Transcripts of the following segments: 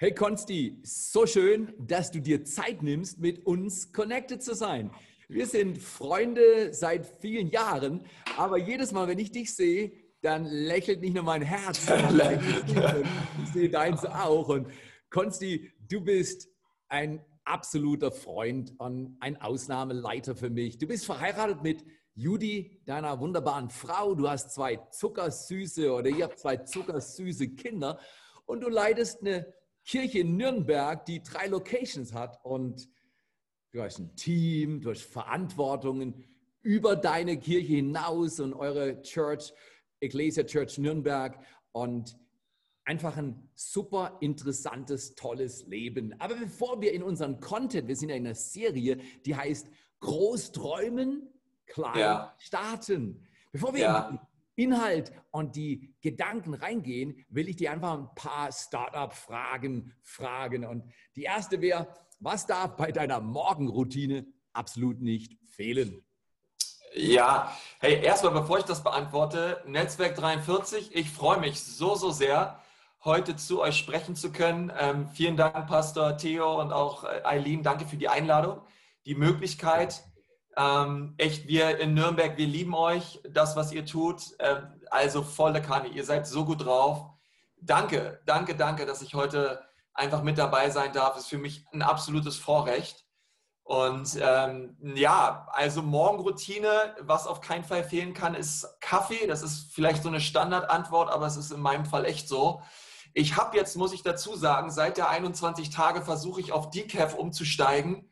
Hey Konsti, so schön, dass du dir Zeit nimmst, mit uns connected zu sein. Wir sind Freunde seit vielen Jahren, aber jedes Mal, wenn ich dich sehe, dann lächelt nicht nur mein Herz, sondern ich sehe deins auch. Und Konsti, du bist ein absoluter Freund und ein Ausnahmeleiter für mich. Du bist verheiratet mit Judy, deiner wunderbaren Frau. Du hast zwei zuckersüße oder ihr habt zwei zuckersüße Kinder und du leitest eine Kirche in Nürnberg, die drei Locations hat und du hast ein Team, du hast Verantwortungen über deine Kirche hinaus und eure Church, Ecclesia Church Nürnberg und einfach ein super interessantes, tolles Leben. Aber bevor wir in unseren Content, wir sind ja in einer Serie, die heißt Großträumen, klein ja. starten. Bevor wir ja. Inhalt und die Gedanken reingehen, will ich dir einfach ein paar Startup-Fragen fragen. Und die erste wäre, was darf bei deiner Morgenroutine absolut nicht fehlen? Ja, hey, erstmal bevor ich das beantworte, Netzwerk 43, ich freue mich so, so sehr, heute zu euch sprechen zu können. Ähm, vielen Dank, Pastor Theo und auch äh, Eileen, danke für die Einladung, die Möglichkeit, ähm, echt, wir in Nürnberg, wir lieben euch, das, was ihr tut. Ähm, also volle Kanne, ihr seid so gut drauf. Danke, danke, danke, dass ich heute einfach mit dabei sein darf. Ist für mich ein absolutes Vorrecht. Und ähm, ja, also Morgenroutine, was auf keinen Fall fehlen kann, ist Kaffee. Das ist vielleicht so eine Standardantwort, aber es ist in meinem Fall echt so. Ich habe jetzt, muss ich dazu sagen, seit der 21 Tage versuche ich auf Decaf umzusteigen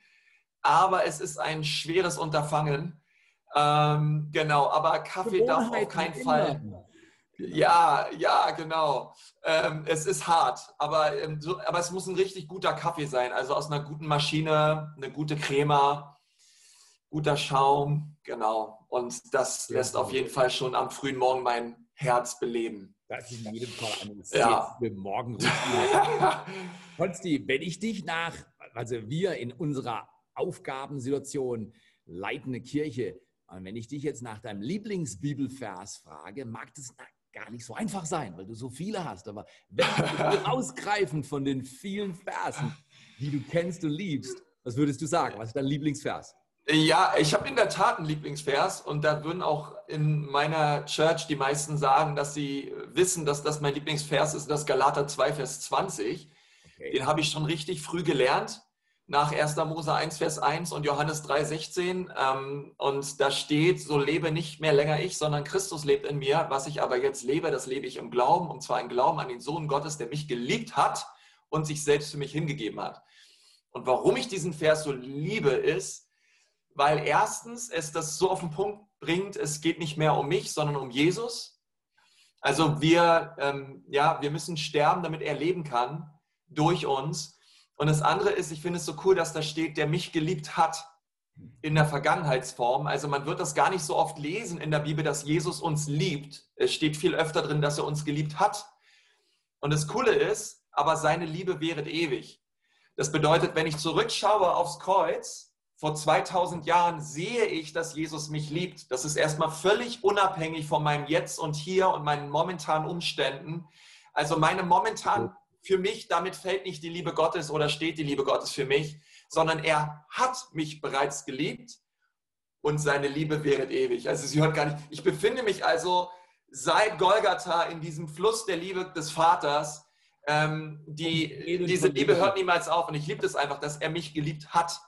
aber es ist ein schweres Unterfangen. Ähm, genau, aber Kaffee darf auf keinen Fall. Ja, ja, genau. Ähm, es ist hart, aber, ähm, so, aber es muss ein richtig guter Kaffee sein. Also aus einer guten Maschine, eine gute Crema, guter Schaum, genau. Und das ja, lässt auf jeden Fall schon am frühen Morgen mein Herz beleben. Das ist in jedem Fall eine sehr ja. Morgenroutine. Konsti, wenn ich dich nach, also wir in unserer Aufgabensituation, leitende Kirche. Und wenn ich dich jetzt nach deinem Lieblingsbibelvers frage, mag das gar nicht so einfach sein, weil du so viele hast. Aber wenn du rausgreifen von den vielen Versen, die du kennst und liebst, was würdest du sagen? Was ist dein Lieblingsvers? Ja, ich habe in der Tat einen Lieblingsvers und da würden auch in meiner Church die meisten sagen, dass sie wissen, dass das mein Lieblingsvers ist, das Galater 2, Vers 20. Okay. Den habe ich schon richtig früh gelernt nach 1. Mose 1, Vers 1 und Johannes 3, 16. Ähm, und da steht, so lebe nicht mehr länger ich, sondern Christus lebt in mir. Was ich aber jetzt lebe, das lebe ich im Glauben, und zwar im Glauben an den Sohn Gottes, der mich geliebt hat und sich selbst für mich hingegeben hat. Und warum ich diesen Vers so liebe, ist, weil erstens es das so auf den Punkt bringt, es geht nicht mehr um mich, sondern um Jesus. Also wir, ähm, ja, wir müssen sterben, damit er leben kann durch uns. Und das andere ist, ich finde es so cool, dass da steht, der mich geliebt hat in der Vergangenheitsform. Also man wird das gar nicht so oft lesen in der Bibel, dass Jesus uns liebt. Es steht viel öfter drin, dass er uns geliebt hat. Und das Coole ist, aber seine Liebe währet ewig. Das bedeutet, wenn ich zurückschaue aufs Kreuz, vor 2000 Jahren sehe ich, dass Jesus mich liebt. Das ist erstmal völlig unabhängig von meinem Jetzt und Hier und meinen momentanen Umständen. Also meine momentanen für mich, damit fällt nicht die Liebe Gottes oder steht die Liebe Gottes für mich, sondern er hat mich bereits geliebt und seine Liebe währet ewig. Also sie hört gar nicht. Ich befinde mich also seit Golgatha in diesem Fluss der Liebe des Vaters. Ähm, die, diese Liebe hört niemals auf und ich liebe es einfach, dass er mich geliebt hat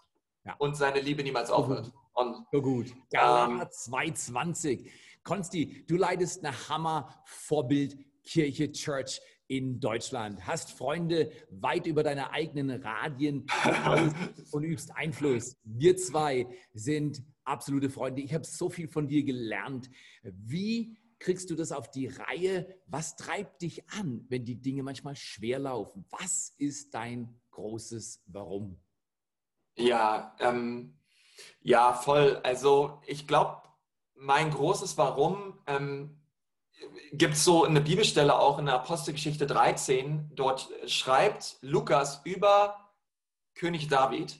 ja. und seine Liebe niemals aufhört. Und, so gut. Galater ähm, 220. Konsti, du leidest eine Hammer-Vorbild Kirche Church in Deutschland, hast Freunde weit über deine eigenen Radien und übst Einfluss. Wir zwei sind absolute Freunde. Ich habe so viel von dir gelernt. Wie kriegst du das auf die Reihe? Was treibt dich an, wenn die Dinge manchmal schwer laufen? Was ist dein großes Warum? Ja, ähm, ja, voll. Also ich glaube, mein großes Warum ähm, gibt es so eine Bibelstelle auch in der Apostelgeschichte 13. Dort schreibt Lukas über König David,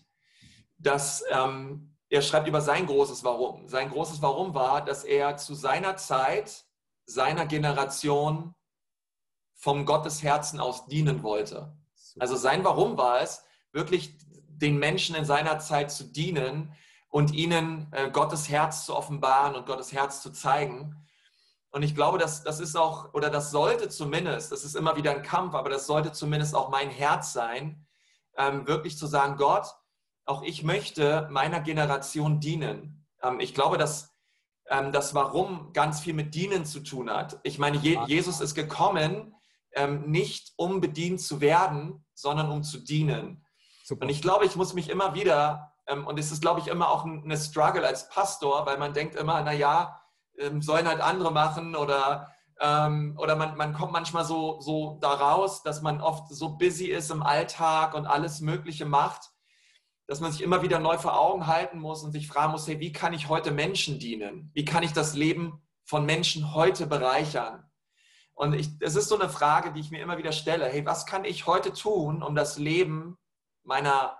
dass ähm, er schreibt über sein großes Warum. Sein großes Warum war, dass er zu seiner Zeit, seiner Generation vom Gottes Herzen aus dienen wollte. Also sein Warum war es, wirklich den Menschen in seiner Zeit zu dienen und ihnen äh, Gottes Herz zu offenbaren und Gottes Herz zu zeigen. Und ich glaube, dass das ist auch, oder das sollte zumindest, das ist immer wieder ein Kampf, aber das sollte zumindest auch mein Herz sein, ähm, wirklich zu sagen, Gott, auch ich möchte meiner Generation dienen. Ähm, ich glaube, dass ähm, das Warum ganz viel mit Dienen zu tun hat. Ich meine, Je Jesus ist gekommen, ähm, nicht um bedient zu werden, sondern um zu dienen. Super. Und ich glaube, ich muss mich immer wieder, ähm, und es ist, glaube ich, immer auch eine Struggle als Pastor, weil man denkt immer, naja, ähm, sollen halt andere machen oder, ähm, oder man, man kommt manchmal so, so da raus, dass man oft so busy ist im Alltag und alles Mögliche macht, dass man sich immer wieder neu vor Augen halten muss und sich fragen muss, hey, wie kann ich heute Menschen dienen? Wie kann ich das Leben von Menschen heute bereichern? Und es ist so eine Frage, die ich mir immer wieder stelle. Hey, was kann ich heute tun, um das Leben meiner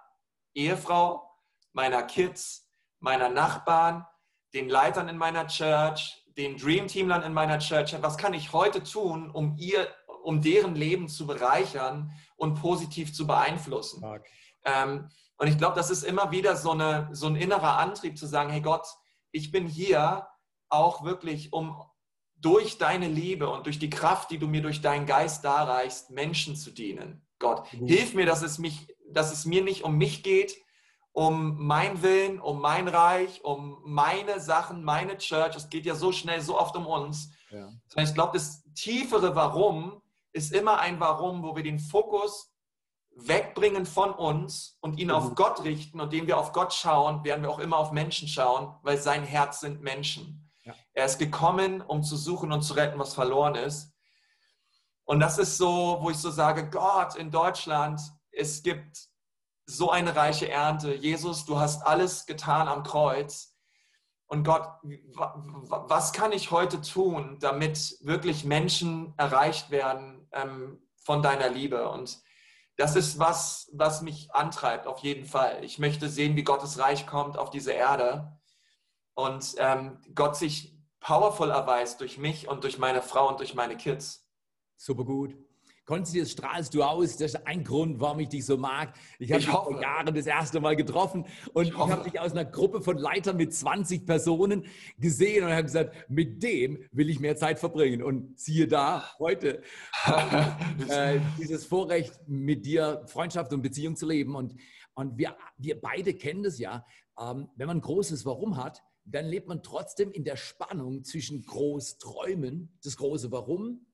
Ehefrau, meiner Kids, meiner Nachbarn, den Leitern in meiner Church, den Dream-Teamlern in meiner Church, was kann ich heute tun, um ihr, um deren Leben zu bereichern und positiv zu beeinflussen? Ähm, und ich glaube, das ist immer wieder so, eine, so ein innerer Antrieb zu sagen, hey Gott, ich bin hier auch wirklich, um durch deine Liebe und durch die Kraft, die du mir durch deinen Geist darreichst, Menschen zu dienen. Gott, mhm. hilf mir, dass es, mich, dass es mir nicht um mich geht, um mein Willen, um mein Reich, um meine Sachen, meine Church. Es geht ja so schnell, so oft um uns. Ja. Ich glaube, das tiefere Warum ist immer ein Warum, wo wir den Fokus wegbringen von uns und ihn mhm. auf Gott richten. Und indem wir auf Gott schauen, werden wir auch immer auf Menschen schauen, weil sein Herz sind Menschen. Ja. Er ist gekommen, um zu suchen und zu retten, was verloren ist. Und das ist so, wo ich so sage, Gott in Deutschland, es gibt so eine reiche Ernte. Jesus, du hast alles getan am Kreuz. Und Gott, was kann ich heute tun, damit wirklich Menschen erreicht werden ähm, von deiner Liebe? Und das ist was, was mich antreibt, auf jeden Fall. Ich möchte sehen, wie Gottes Reich kommt auf diese Erde und ähm, Gott sich powerful erweist durch mich und durch meine Frau und durch meine Kids. Super gut. Konsti, das strahlst du aus. Das ist ein Grund, warum ich dich so mag. Ich habe dich vor Jahren das erste Mal getroffen und ich, ich habe dich aus einer Gruppe von Leitern mit 20 Personen gesehen und habe gesagt, mit dem will ich mehr Zeit verbringen. Und siehe da, heute äh, dieses Vorrecht, mit dir Freundschaft und Beziehung zu leben. Und, und wir, wir beide kennen das ja. Ähm, wenn man ein großes Warum hat, dann lebt man trotzdem in der Spannung zwischen Großträumen, das große Warum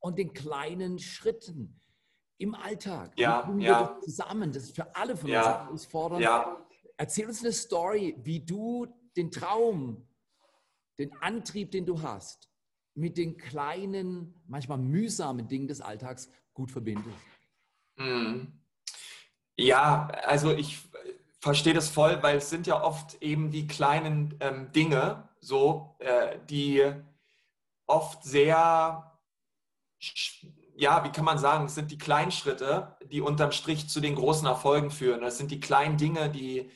und den kleinen Schritten im Alltag. Ja, ja. Zusammen, das ist für alle von ja, uns herausfordernd. Ja. Erzähl uns eine Story, wie du den Traum, den Antrieb, den du hast, mit den kleinen, manchmal mühsamen Dingen des Alltags gut verbindest. Hm. Ja, also ich verstehe das voll, weil es sind ja oft eben die kleinen ähm, Dinge, so, äh, die oft sehr ja, wie kann man sagen, es sind die kleinen Schritte, die unterm Strich zu den großen Erfolgen führen. Das sind die kleinen Dinge, die,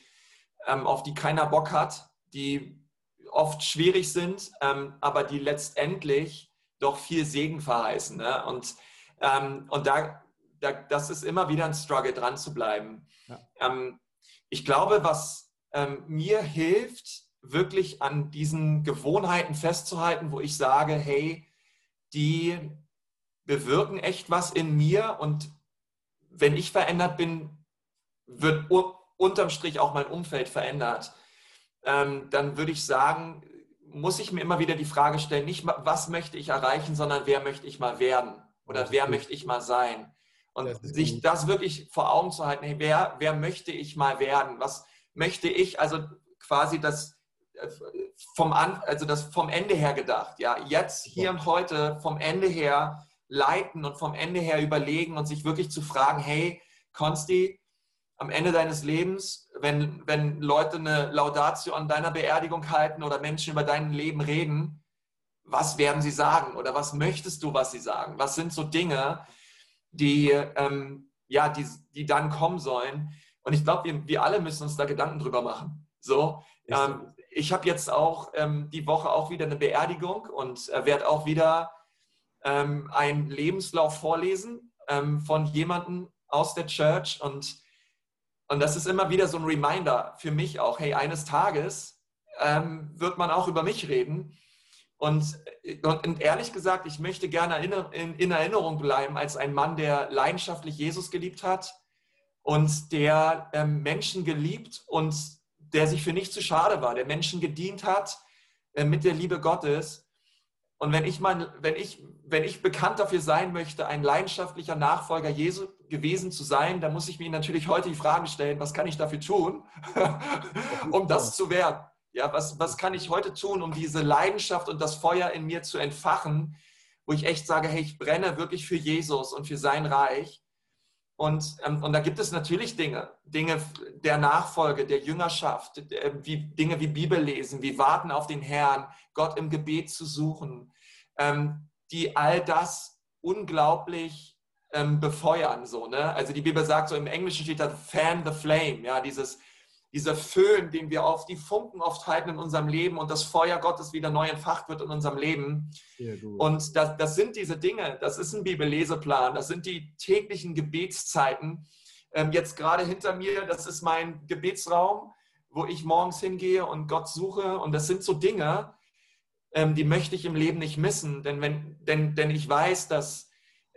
ähm, auf die keiner Bock hat, die oft schwierig sind, ähm, aber die letztendlich doch viel Segen verheißen. Ne? Und, ähm, und da, da, das ist immer wieder ein Struggle, dran zu bleiben. Ja. Ähm, ich glaube, was ähm, mir hilft, wirklich an diesen Gewohnheiten festzuhalten, wo ich sage, hey, die bewirken echt was in mir und wenn ich verändert bin, wird unterm Strich auch mein Umfeld verändert. Ähm, dann würde ich sagen, muss ich mir immer wieder die Frage stellen, nicht was möchte ich erreichen, sondern wer möchte ich mal werden oder wer möchte ich mal sein. Und das sich gut. das wirklich vor Augen zu halten, hey, wer, wer möchte ich mal werden? Was möchte ich, also quasi das äh, vom, also das vom Ende her gedacht, ja, jetzt, hier und heute, vom Ende her, leiten und vom Ende her überlegen und sich wirklich zu fragen, hey, Konsti, am Ende deines Lebens, wenn, wenn Leute eine Laudatio an deiner Beerdigung halten oder Menschen über dein Leben reden, was werden sie sagen oder was möchtest du, was sie sagen? Was sind so Dinge, die, ähm, ja, die, die dann kommen sollen? Und ich glaube, wir, wir alle müssen uns da Gedanken drüber machen. So, ähm, ich habe jetzt auch ähm, die Woche auch wieder eine Beerdigung und äh, werde auch wieder ähm, einen Lebenslauf vorlesen ähm, von jemandem aus der Church und, und das ist immer wieder so ein Reminder für mich auch, hey, eines Tages ähm, wird man auch über mich reden. Und, und, ehrlich gesagt, ich möchte gerne in, in, Erinnerung bleiben als ein Mann, der leidenschaftlich Jesus geliebt hat und der ähm, Menschen geliebt und der sich für nichts zu schade war, der Menschen gedient hat äh, mit der Liebe Gottes. Und wenn ich, mal, wenn, ich, wenn ich bekannt dafür sein möchte, ein leidenschaftlicher Nachfolger Jesu gewesen zu sein, dann muss ich mir natürlich heute die Fragen stellen, was kann ich dafür tun, um das zu werden? Ja, was, was kann ich heute tun, um diese Leidenschaft und das Feuer in mir zu entfachen, wo ich echt sage, hey, ich brenne wirklich für Jesus und für sein Reich. Und, ähm, und da gibt es natürlich Dinge, Dinge der Nachfolge, der Jüngerschaft, äh, wie, Dinge wie Bibel lesen, wie warten auf den Herrn, Gott im Gebet zu suchen, ähm, die all das unglaublich ähm, befeuern. So, ne? Also die Bibel sagt so, im Englischen steht da fan the flame, ja, dieses, dieser Föhn, den wir auf die Funken oft halten in unserem Leben und das Feuer Gottes wieder neu entfacht wird in unserem Leben. Und das, das sind diese Dinge, das ist ein Bibelleseplan, das sind die täglichen Gebetszeiten. Ähm, jetzt gerade hinter mir, das ist mein Gebetsraum, wo ich morgens hingehe und Gott suche. Und das sind so Dinge, ähm, die möchte ich im Leben nicht missen, denn, wenn, denn, denn ich weiß, dass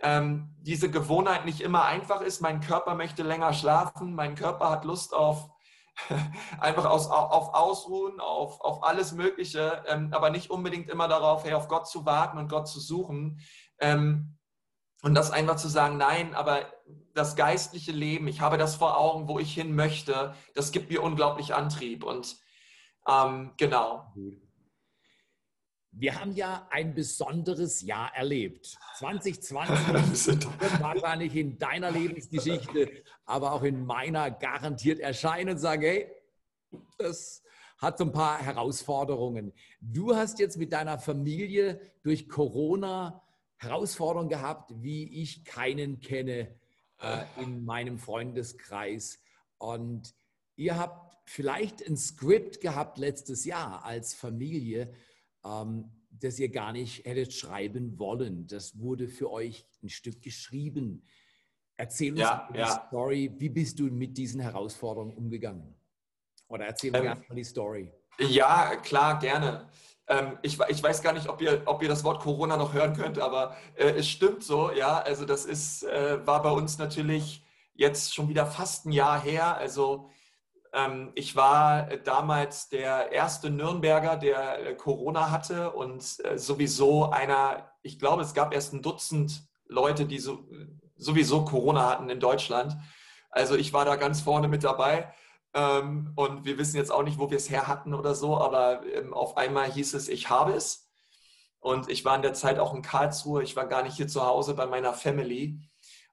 ähm, diese Gewohnheit nicht immer einfach ist. Mein Körper möchte länger schlafen, mein Körper hat Lust auf einfach aus, auf Ausruhen, auf, auf alles Mögliche, ähm, aber nicht unbedingt immer darauf, hey, auf Gott zu warten und Gott zu suchen. Ähm, und das einfach zu sagen, nein, aber das geistliche Leben, ich habe das vor Augen, wo ich hin möchte, das gibt mir unglaublich Antrieb. Und ähm, genau. Wir haben ja ein besonderes Jahr erlebt. 2020 wird wahrscheinlich in deiner Lebensgeschichte, aber auch in meiner garantiert erscheinen und sagen, hey, das hat so ein paar Herausforderungen. Du hast jetzt mit deiner Familie durch Corona Herausforderungen gehabt, wie ich keinen kenne äh, in meinem Freundeskreis. Und ihr habt vielleicht ein Skript gehabt letztes Jahr als Familie, ähm, das ihr gar nicht hättet schreiben wollen. Das wurde für euch ein Stück geschrieben. Erzähl uns ja, die ja. Story. Wie bist du mit diesen Herausforderungen umgegangen? Oder erzähl ähm, uns mal die Story. Ja, klar, gerne. Ähm, ich, ich, weiß gar nicht, ob ihr, ob ihr das Wort Corona noch hören könnt, aber äh, es stimmt so, ja. Also das ist, äh, war bei uns natürlich jetzt schon wieder fast ein Jahr her. Also ich war damals der erste Nürnberger, der äh, Corona hatte und äh, sowieso einer, ich glaube, es gab erst ein Dutzend Leute, die so, sowieso Corona hatten in Deutschland. Also ich war da ganz vorne mit dabei. Ähm, und wir wissen jetzt auch nicht, wo wir es her hatten oder so, aber ähm, auf einmal hieß es, ich habe es. Und ich war in der Zeit auch in Karlsruhe. Ich war gar nicht hier zu Hause bei meiner Family.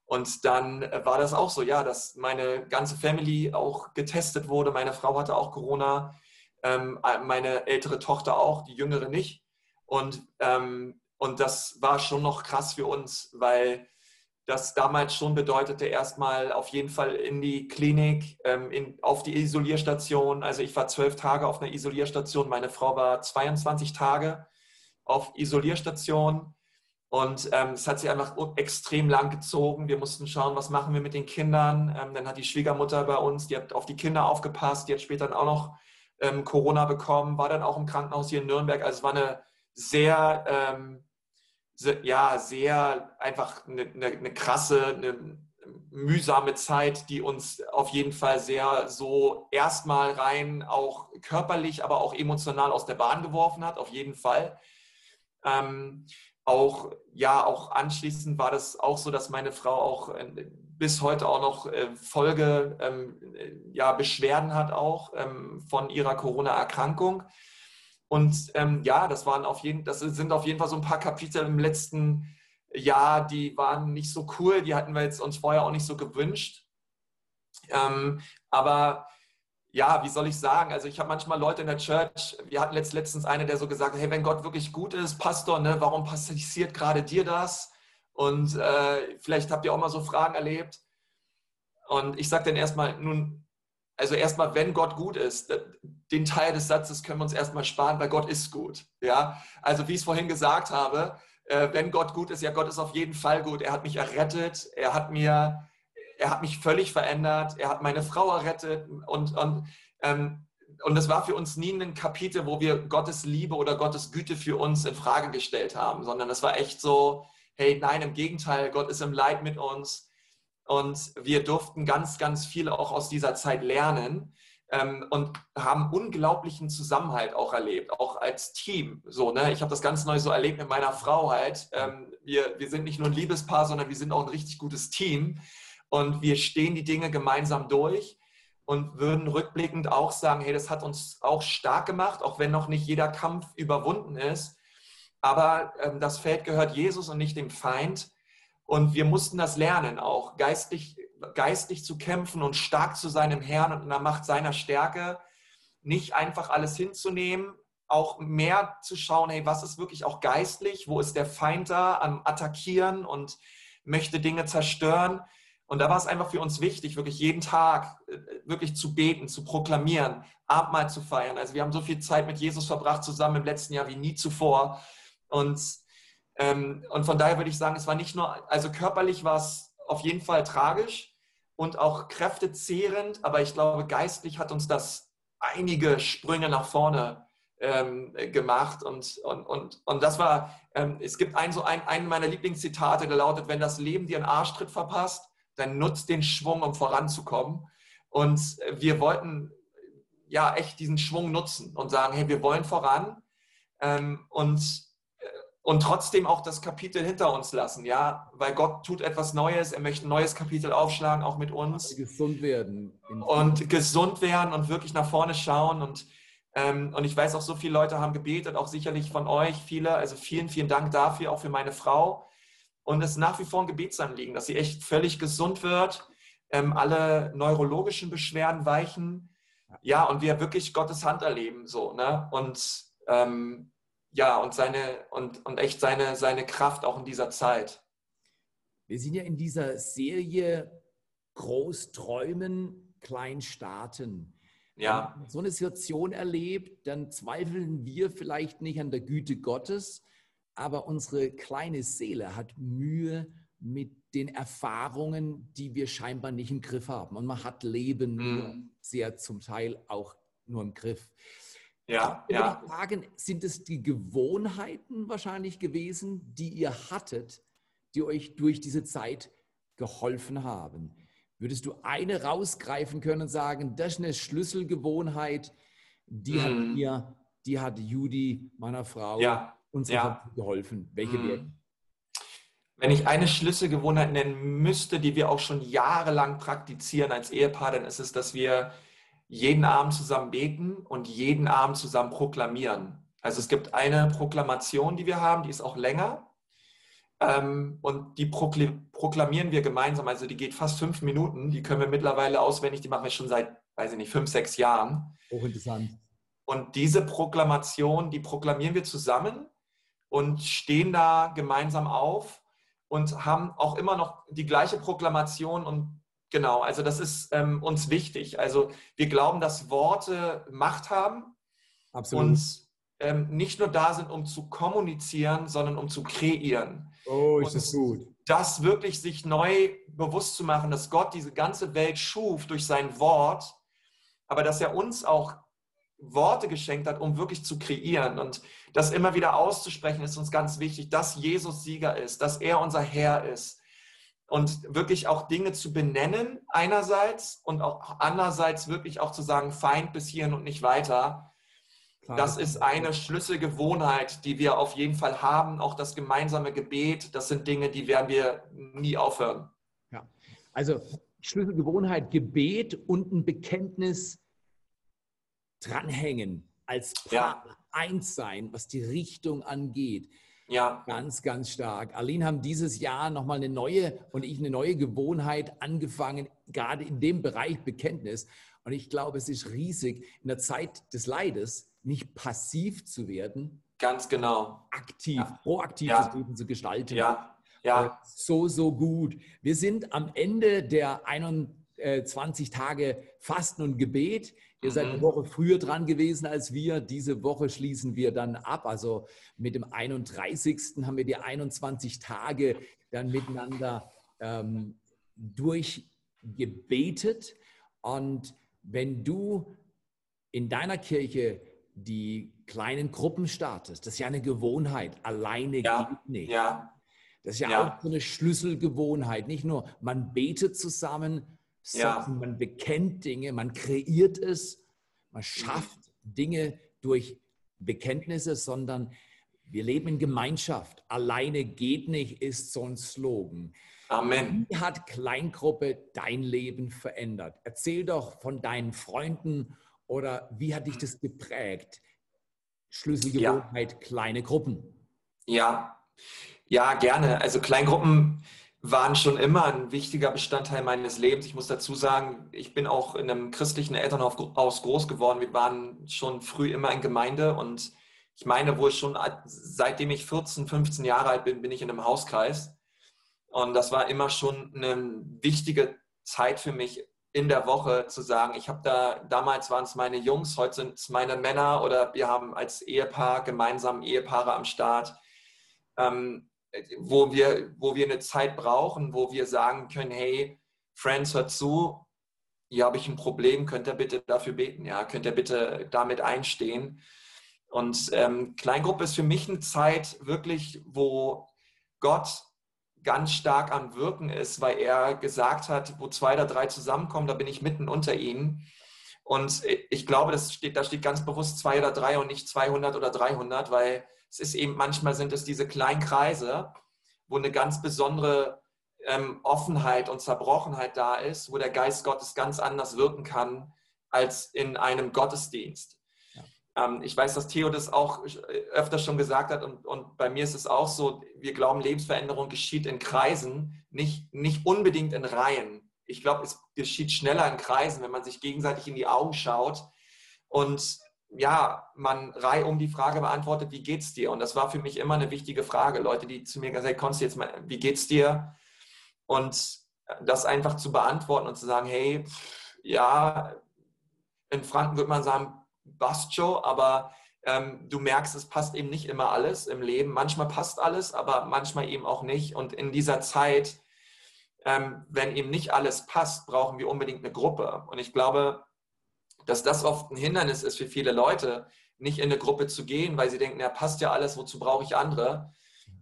Und dann äh, war das auch so, ja, dass meine ganze Family auch getestet wurde. Meine Frau hatte auch Corona, ähm, äh, meine ältere Tochter auch, die jüngere nicht. Und, ähm, und das war schon noch krass für uns, weil das damals schon bedeutete, erstmal auf jeden Fall in die Klinik, ähm, in, auf die Isolierstation. Also ich war zwölf Tage auf einer Isolierstation, meine Frau war 22 Tage auf Isolierstation. Und ähm, es hat sich einfach extrem lang gezogen. Wir mussten schauen, was machen wir mit den Kindern. Ähm, dann hat die Schwiegermutter bei uns, die hat auf die Kinder aufgepasst, die hat später dann auch noch ähm, Corona bekommen, war dann auch im Krankenhaus hier in Nürnberg. Also es war eine sehr, ähm, sehr ja, sehr einfach eine, eine, eine krasse, eine mühsame Zeit, die uns auf jeden Fall sehr so erstmal rein auch körperlich, aber auch emotional aus der Bahn geworfen hat, auf jeden Fall. Ähm, auch, ja, auch anschließend war das auch so, dass meine Frau auch äh, bis heute auch noch äh, Folge, ähm, äh, ja, Beschwerden hat auch ähm, von ihrer Corona-Erkrankung. Und ähm, ja, das waren auf jeden, das sind auf jeden Fall so ein paar Kapitel im letzten Jahr, die waren nicht so cool, die hatten wir jetzt uns vorher auch nicht so gewünscht. Ähm, aber ja, wie soll ich sagen? Also ich habe manchmal Leute in der Church, wir hatten letzt, letztens eine, der so gesagt hat, hey, wenn Gott wirklich gut ist, Pastor, ne, warum passiert gerade dir das? Und äh, vielleicht habt ihr auch mal so Fragen erlebt. Und ich sage dann erstmal, nun, also erstmal, wenn Gott gut ist, den Teil des Satzes können wir uns erstmal sparen, weil Gott ist gut. Ja, also wie ich es vorhin gesagt habe, äh, wenn Gott gut ist, ja, Gott ist auf jeden Fall gut. Er hat mich errettet, er hat mir er hat mich völlig verändert, er hat meine Frau errettet und, und, ähm, und das war für uns nie ein Kapitel, wo wir Gottes Liebe oder Gottes Güte für uns in Frage gestellt haben, sondern es war echt so, hey, nein, im Gegenteil, Gott ist im Leid mit uns und wir durften ganz, ganz viel auch aus dieser Zeit lernen ähm, und haben unglaublichen Zusammenhalt auch erlebt, auch als Team. So, ne? Ich habe das ganz neu so erlebt mit meiner Frau halt. Ähm, wir, wir sind nicht nur ein Liebespaar, sondern wir sind auch ein richtig gutes Team und wir stehen die Dinge gemeinsam durch und würden rückblickend auch sagen, hey, das hat uns auch stark gemacht, auch wenn noch nicht jeder Kampf überwunden ist. Aber ähm, das Feld gehört Jesus und nicht dem Feind. Und wir mussten das lernen, auch geistlich geistlich zu kämpfen und stark zu sein im Herrn und in der Macht seiner Stärke, nicht einfach alles hinzunehmen, auch mehr zu schauen, hey, was ist wirklich auch geistlich, wo ist der Feind da am Attackieren und möchte Dinge zerstören. Und da war es einfach für uns wichtig, wirklich jeden Tag äh, wirklich zu beten, zu proklamieren, Abendmahl zu feiern. Also wir haben so viel Zeit mit Jesus verbracht zusammen im letzten Jahr wie nie zuvor. Und, ähm, und von daher würde ich sagen, es war nicht nur, also körperlich war es auf jeden Fall tragisch, und auch kräftezehrend, aber ich glaube, geistlich hat uns das einige Sprünge nach vorne ähm, gemacht. Und, und, und, und das war, ähm, es gibt ein, so ein, einen meiner Lieblingszitate, der lautet, wenn das Leben dir einen Arschtritt verpasst, dann nutzt den Schwung, um voranzukommen. Und wir wollten ja echt diesen Schwung nutzen und sagen, hey, wir wollen voran. Ähm, und und trotzdem auch das Kapitel hinter uns lassen, ja, weil Gott tut etwas Neues, er möchte ein neues Kapitel aufschlagen, auch mit uns. Gesund werden. Und gesund werden und wirklich nach vorne schauen. Und, ähm, und ich weiß auch, so viele Leute haben gebetet, auch sicherlich von euch, viele. Also vielen, vielen Dank dafür, auch für meine Frau. Und es ist nach wie vor ein Gebetsanliegen, dass sie echt völlig gesund wird, ähm, alle neurologischen Beschwerden weichen. Ja, und wir wirklich Gottes Hand erleben, so, ne? Und ähm, ja, und seine und, und echt seine, seine Kraft auch in dieser Zeit. Wir sind ja in dieser Serie Groß träumen, klein starten. Ja. Wenn man so eine Situation erlebt, dann zweifeln wir vielleicht nicht an der Güte Gottes, aber unsere kleine Seele hat Mühe mit den Erfahrungen, die wir scheinbar nicht im Griff haben. Und man hat Leben mm. sehr zum Teil auch nur im Griff. Ja, ich ja. fragen, sind es die Gewohnheiten wahrscheinlich gewesen, die ihr hattet, die euch durch diese Zeit geholfen haben? Würdest du eine rausgreifen können und sagen, das ist eine Schlüsselgewohnheit, die mm. hat mhm. mir, die hat Judy, meiner Frau, ja. Uns ja. geholfen? Welche mm. wäre? Wenn ich eine Schlüsselgewohnheit nennen müsste, die wir auch schon jahrelang praktizieren als Ehepaar, dann ist es, dass wir jeden Abend zusammen beten und jeden Abend zusammen proklamieren. Also es gibt eine Proklamation, die wir haben, die ist auch länger. Ähm, und die proklamieren wir gemeinsam. Also die geht fast fünf Minuten. Die können wir mittlerweile auswendig. Die machen wir schon seit, weiß ich nicht, fünf, sechs Jahren. Hochinteressant. Und diese Proklamation, die proklamieren wir zusammen und stehen da gemeinsam auf und haben auch immer noch die gleiche Proklamation und Genau, also das ist ähm, uns wichtig. Also wir glauben, dass Worte Macht haben Absolut. und ähm, nicht nur da sind, um zu kommunizieren, sondern um zu kreieren. Oh, ist das gut. Das wirklich sich neu bewusst zu machen, dass Gott diese ganze Welt schuf durch sein Wort, aber dass er uns auch Worte geschenkt hat, um wirklich zu kreieren. Und das immer wieder auszusprechen, ist uns ganz wichtig, dass Jesus Sieger ist, dass er unser Herr ist und wirklich auch Dinge zu benennen einerseits und auch andererseits wirklich auch zu sagen, Feind bis hierhin und nicht weiter. Klar, das ist eine Schlüsselgewohnheit, die wir auf jeden Fall haben. Auch das gemeinsame Gebet, das sind Dinge, die werden wir nie aufhören. Ja, also Schlüsselgewohnheit, Gebet und ein Bekenntnis dranhängen, als Paar ja. eins sein, was die Richtung angeht. Ja. Ganz, ganz stark. Aline haben dieses Jahr nochmal eine neue und ich eine neue Gewohnheit angefangen, gerade in dem Bereich Bekenntnis. Und ich glaube, es ist riesig, in der Zeit des Leides nicht passiv zu werden. Ganz genau. Aktiv, ja. proaktiv ja. das Leben zu gestalten. Ja. ja. Äh, so, so gut. Wir sind am Ende der 21 Tage Fasten und Gebet. Ihr seid eine mhm. Woche früher dran gewesen als wir. Diese Woche schließen wir dann ab. Also mit dem 31. haben wir die 21 Tage dann miteinander ähm, durch gebetet. Und wenn du in deiner Kirche die kleinen Gruppen startest, das ist ja eine Gewohnheit. Alleine ja, geht nicht. Ja. Das ist ja, ja, auch so eine Schlüsselgewohnheit. Nicht nur, man betet zusammen, sondern ja. man bekennt Dinge, man kreiert es, man schafft Dinge durch Bekenntnisse, sondern wir leben in Gemeinschaft. Alleine geht nicht, ist so ein Slogan. Amen. Wie hat Kleingruppe dein Leben verändert? Erzähl doch von deinen Freunden oder wie hat dich das geprägt? Schlüsselgewohnheit, ja. kleine Gruppen. Ja, ja, gerne. Also Kleingruppen waren schon immer ein wichtiger Bestandteil meines Lebens. Ich muss dazu sagen, ich bin auch in einem christlichen Elternhaus groß geworden. Wir waren schon früh immer in Gemeinde und ich meine wohl schon, seitdem ich 14, 15 Jahre alt bin, bin ich in einem Hauskreis. Und das war immer schon eine wichtige Zeit für mich in der Woche zu sagen, ich habe da, damals waren es meine Jungs, heute sind es meine Männer oder wir haben als Ehepaar gemeinsam Ehepaare am Start. Ähm, wo wir, wo wir eine Zeit brauchen, wo wir sagen können, hey, Friends, hört zu, hier habe ich ein Problem, könnt ihr bitte dafür beten, ja, könnt ihr bitte damit einstehen. Und ähm, Kleingruppe ist für mich eine Zeit wirklich, wo Gott ganz stark am Wirken ist, weil er gesagt hat, wo zwei oder drei zusammenkommen, da bin ich mitten unter ihnen. Und ich glaube, das steht, da steht ganz bewusst zwei oder drei und nicht 200 oder 300, weil es ist eben, manchmal sind es diese kleinen Kreise, wo eine ganz besondere ähm, Offenheit und Zerbrochenheit da ist, wo der Geist Gottes ganz anders wirken kann als in einem Gottesdienst. Ja. Ähm, ich weiß, dass Theo das auch öfter schon gesagt hat und, und bei mir ist es auch so, wir glauben, Lebensveränderung geschieht in Kreisen, nicht, nicht unbedingt in Reihen. Ich glaube, es geschieht schneller in Kreisen, wenn man sich gegenseitig in die Augen schaut und ja, man Reihe um die Frage beantwortet, wie geht's dir? Und das war für mich immer eine wichtige Frage. Leute, die zu mir gesagt haben, Konsti, jetzt mal, wie geht's dir? Und das einfach zu beantworten und zu sagen, hey, ja, in Franken würde man sagen, Bastjo, aber ähm, du merkst, es passt eben nicht immer alles im Leben. Manchmal passt alles, aber manchmal eben auch nicht. Und in dieser Zeit, ähm, wenn eben nicht alles passt, brauchen wir unbedingt eine Gruppe. Und ich glaube, dass das oft ein Hindernis ist für viele Leute, nicht in eine Gruppe zu gehen, weil sie denken, ja, passt ja alles, wozu brauche ich andere?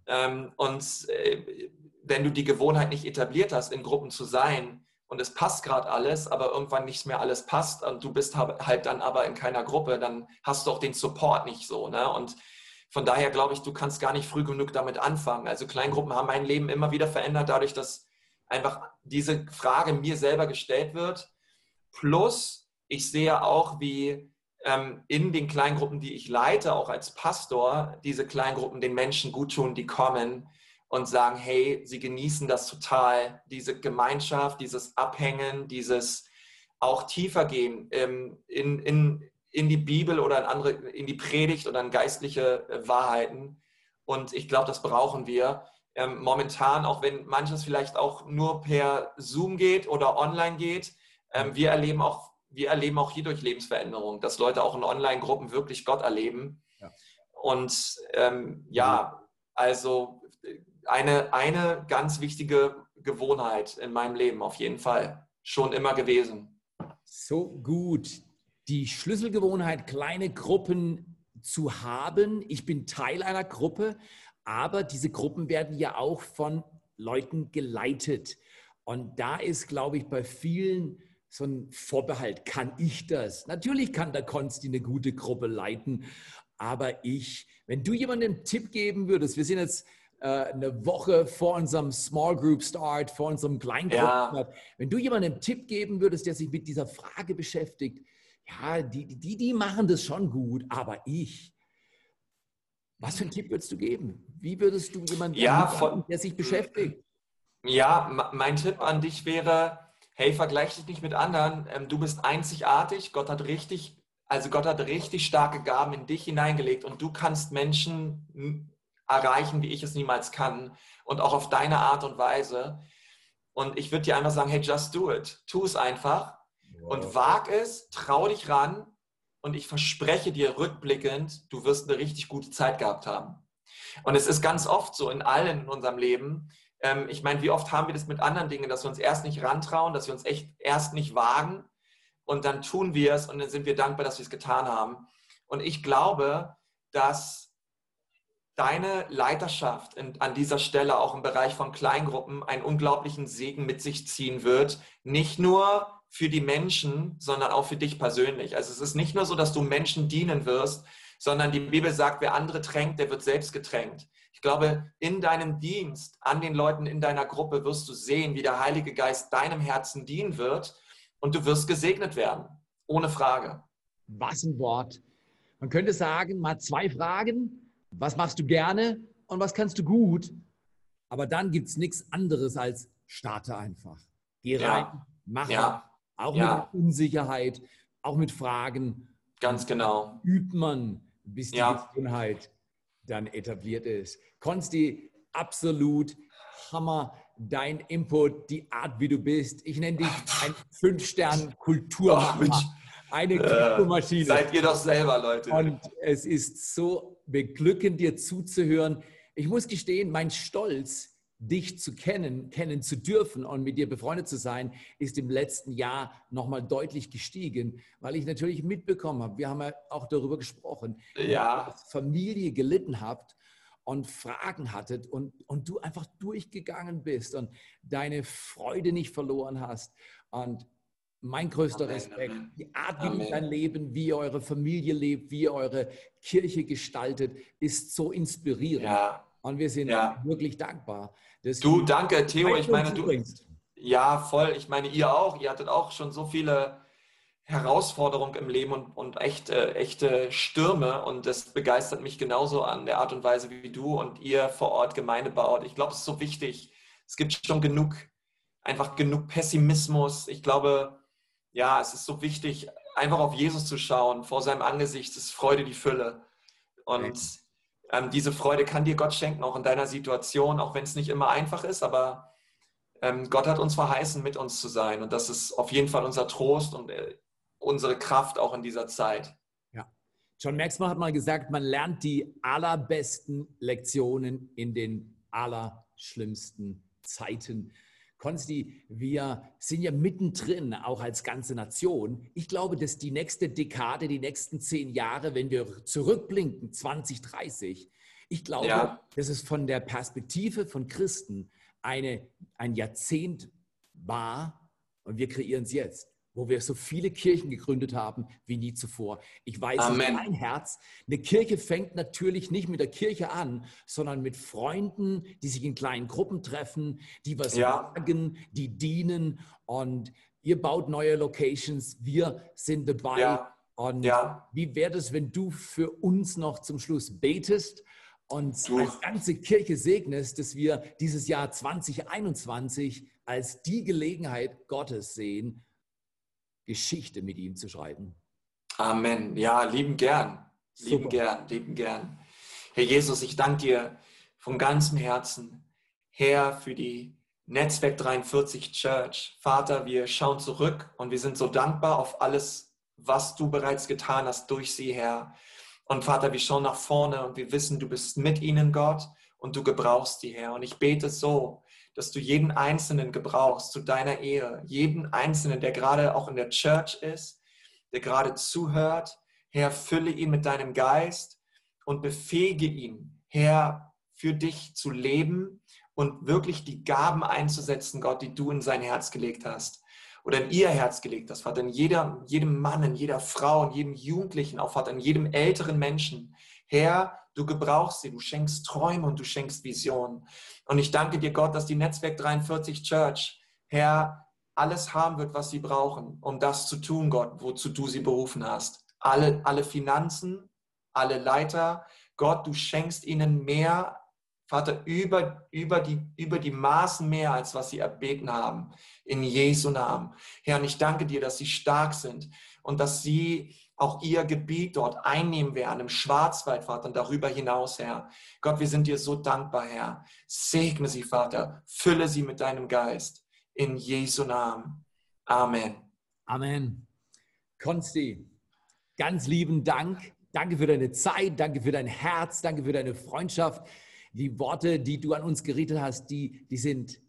Ähm, und äh, wenn du die Gewohnheit nicht etabliert hast, in Gruppen zu sein und es passt gerade alles, aber irgendwann nicht mehr alles passt und du bist halt dann aber in keiner Gruppe, dann hast du auch den Support nicht so. Ne? Und von daher glaube ich, du kannst gar nicht früh genug damit anfangen. Also Kleingruppen haben mein Leben immer wieder verändert, dadurch, dass einfach diese Frage mir selber gestellt wird. Plus, ich sehe auch, wie ähm, in den Kleingruppen, die ich leite, auch als Pastor, diese Kleingruppen den Menschen gut tun, die kommen und sagen, hey, sie genießen das total, diese Gemeinschaft, dieses Abhängen, dieses auch tiefer gehen ähm, in, in, in die Bibel oder in, andere, in die Predigt oder in geistliche äh, Wahrheiten. Und ich glaube, das brauchen wir. Ähm, momentan, auch wenn manches vielleicht auch nur per Zoom geht oder online geht, wir erleben auch wir erleben auch hier durch Lebensveränderung, dass Leute auch in Online-Gruppen wirklich Gott erleben. Ja. Und ähm, ja, also eine, eine ganz wichtige Gewohnheit in meinem Leben auf jeden Fall. Schon immer gewesen. So gut. Die Schlüsselgewohnheit, kleine Gruppen zu haben. Ich bin Teil einer Gruppe, aber diese Gruppen werden ja auch von Leuten geleitet. Und da ist, glaube ich, bei vielen so ein Vorbehalt. Kann ich das? Natürlich kann der Konsti eine gute Gruppe leiten, aber ich, wenn du jemandem einen Tipp geben würdest, wir sind jetzt äh, eine Woche vor unserem Small Group Start, vor unserem Kleingruppen, ja. wenn du jemandem einen Tipp geben würdest, der sich mit dieser Frage beschäftigt, ja, die, die, die machen das schon gut, aber ich, was für einen Tipp würdest du geben? Wie würdest du jemanden, ja, von, der sich beschäftigt? Ja, mein Tipp an dich wäre, hey, vergleich dich nicht mit anderen, ähm, du bist einzigartig, Gott hat richtig, also Gott hat richtig starke Gaben in dich hineingelegt und du kannst Menschen erreichen, wie ich es niemals kann und auch auf deine Art und Weise. Und ich würde dir einfach sagen, hey, just do it. Tu es einfach wow. und wag es, trau dich ran und ich verspreche dir rückblickend, du wirst eine richtig gute Zeit gehabt haben. Und es ist ganz oft so in allen in unserem Leben, Ähm, ich meine, wie oft haben wir das mit anderen Dingen, dass wir uns erst nicht rantrauen, dass wir uns echt erst nicht wagen und dann tun wir es und dann sind wir dankbar, dass wir es getan haben. Und ich glaube, dass deine Leiterschaft in, an dieser Stelle auch im Bereich von Kleingruppen einen unglaublichen Segen mit sich ziehen wird. Nicht nur für die Menschen, sondern auch für dich persönlich. Also es ist nicht nur so, dass du Menschen dienen wirst, sondern die Bibel sagt, wer andere tränkt, der wird selbst getränkt. Ich glaube, in deinem Dienst, an den Leuten in deiner Gruppe wirst du sehen, wie der Heilige Geist deinem Herzen dienen wird und du wirst gesegnet werden. Ohne Frage. Was ein Wort. Man könnte sagen, mal zwei Fragen. Was machst du gerne und was kannst du gut? Aber dann gibt es nichts anderes als starte einfach. Geh rein, ja. mach ja. auch ja. mit Unsicherheit, auch mit Fragen. Ganz genau. Übt man, bis die ja. Gewohnheit dann etabliert ist. Konsti, absolut Hammer, dein Input, die Art, wie du bist. Ich nenne dich ein Fünf-Stern-Kulturmacher. Eine Kulturmaschine. Äh, seid ihr doch selber, Leute. Und es ist so beglückend, dir zuzuhören. Ich muss gestehen, mein Stolz, dich zu kennen, kennen zu dürfen und mit dir befreundet zu sein, ist im letzten Jahr nochmal deutlich gestiegen, weil ich natürlich mitbekommen habe, wir haben ja auch darüber gesprochen, ja. dass Familie gelitten habt und Fragen hattet und, und du einfach durchgegangen bist und deine Freude nicht verloren hast. Und mein größter Amen, Respekt, Amen. die Art, wie Amen. dein Leben, wie ihr eure Familie lebt, wie ihr eure Kirche gestaltet, ist so inspirierend. Ja. Und wir sind ja. wirklich dankbar. du, danke, Theo. Ich meine, du. Bringst. Ja, voll. Ich meine, ihr auch. Ihr hattet auch schon so viele Herausforderung im Leben und, und echte, echte Stürme. Und das begeistert mich genauso an der Art und Weise, wie du und ihr vor Ort Gemeinde baut. Ich glaube, es ist so wichtig. Es gibt schon genug, einfach genug Pessimismus. Ich glaube, ja, es ist so wichtig, einfach auf Jesus zu schauen. Vor seinem Angesicht ist Freude die Fülle. Und ähm, diese Freude kann dir Gott schenken, auch in deiner Situation, auch wenn es nicht immer einfach ist, aber ähm, Gott hat uns verheißen, mit uns zu sein. Und das ist auf jeden Fall unser Trost und äh, unsere Kraft auch in dieser Zeit. Ja. John Maxwell hat mal gesagt, man lernt die allerbesten Lektionen in den allerschlimmsten Zeiten. Konsti, wir sind ja mittendrin, auch als ganze Nation. Ich glaube, dass die nächste Dekade, die nächsten zehn Jahre, wenn wir zurückblinken, 2030, ich glaube, ja. dass es von der Perspektive von Christen eine, ein Jahrzehnt war und wir kreieren es jetzt wo wir so viele Kirchen gegründet haben wie nie zuvor. Ich weiß, Amen. mein Herz, eine Kirche fängt natürlich nicht mit der Kirche an, sondern mit Freunden, die sich in kleinen Gruppen treffen, die was ja. sagen, die dienen und ihr baut neue Locations, wir sind dabei. Ja. Und ja. wie wäre es, wenn du für uns noch zum Schluss betest und du. als ganze Kirche segnest, dass wir dieses Jahr 2021 als die Gelegenheit Gottes sehen, Geschichte mit ihm zu schreiben. Amen. Ja, lieben gern. Lieben Super. gern, lieben gern. Herr Jesus, ich danke dir von ganzem Herzen, Herr, für die Netzwerk 43 Church. Vater, wir schauen zurück und wir sind so dankbar auf alles, was du bereits getan hast durch sie, Herr. Und Vater, wir schauen nach vorne und wir wissen, du bist mit ihnen, Gott, und du gebrauchst die, Herr. Und ich bete so, dass du jeden Einzelnen gebrauchst zu deiner Ehe, jeden Einzelnen, der gerade auch in der Church ist, der gerade zuhört. Herr, fülle ihn mit deinem Geist und befähige ihn, Herr, für dich zu leben und wirklich die Gaben einzusetzen, Gott, die du in sein Herz gelegt hast oder in ihr Herz gelegt hast, Vater, in jeder, jedem Mann, in jeder Frau, in jedem Jugendlichen, auch Vater, in jedem älteren Menschen. Herr, du gebrauchst sie, du schenkst Träume und du schenkst Visionen. Und ich danke dir, Gott, dass die Netzwerk 43 Church, Herr, alles haben wird, was sie brauchen, um das zu tun, Gott, wozu du sie berufen hast. Alle, alle Finanzen, alle Leiter, Gott, du schenkst ihnen mehr, Vater, über, über, die, über die Maßen mehr, als was sie erbeten haben. In Jesu Namen. Herr, und ich danke dir, dass sie stark sind und dass sie auch ihr Gebiet dort einnehmen werden, im Schwarzwald, Vater, und darüber hinaus, Herr. Gott, wir sind dir so dankbar, Herr. Segne sie, Vater. Fülle sie mit deinem Geist. In Jesu Namen. Amen. Amen. Konsti, ganz lieben Dank. Danke für deine Zeit, danke für dein Herz, danke für deine Freundschaft. Die Worte, die du an uns gerichtet hast, die, die sind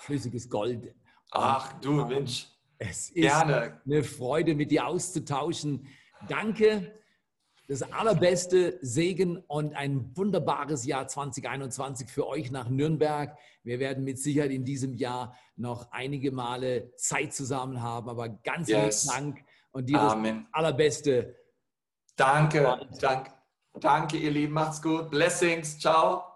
flüssiges Gold. Ach du Mensch. Es ist Gerne. eine Freude, mit dir auszutauschen. Danke. Das allerbeste Segen und ein wunderbares Jahr 2021 für euch nach Nürnberg. Wir werden mit Sicherheit in diesem Jahr noch einige Male Zeit zusammen haben, aber ganz yes. herzlichen Dank und dir Amen. das allerbeste. Danke, danke, danke, ihr Lieben. Macht's gut. Blessings. Ciao.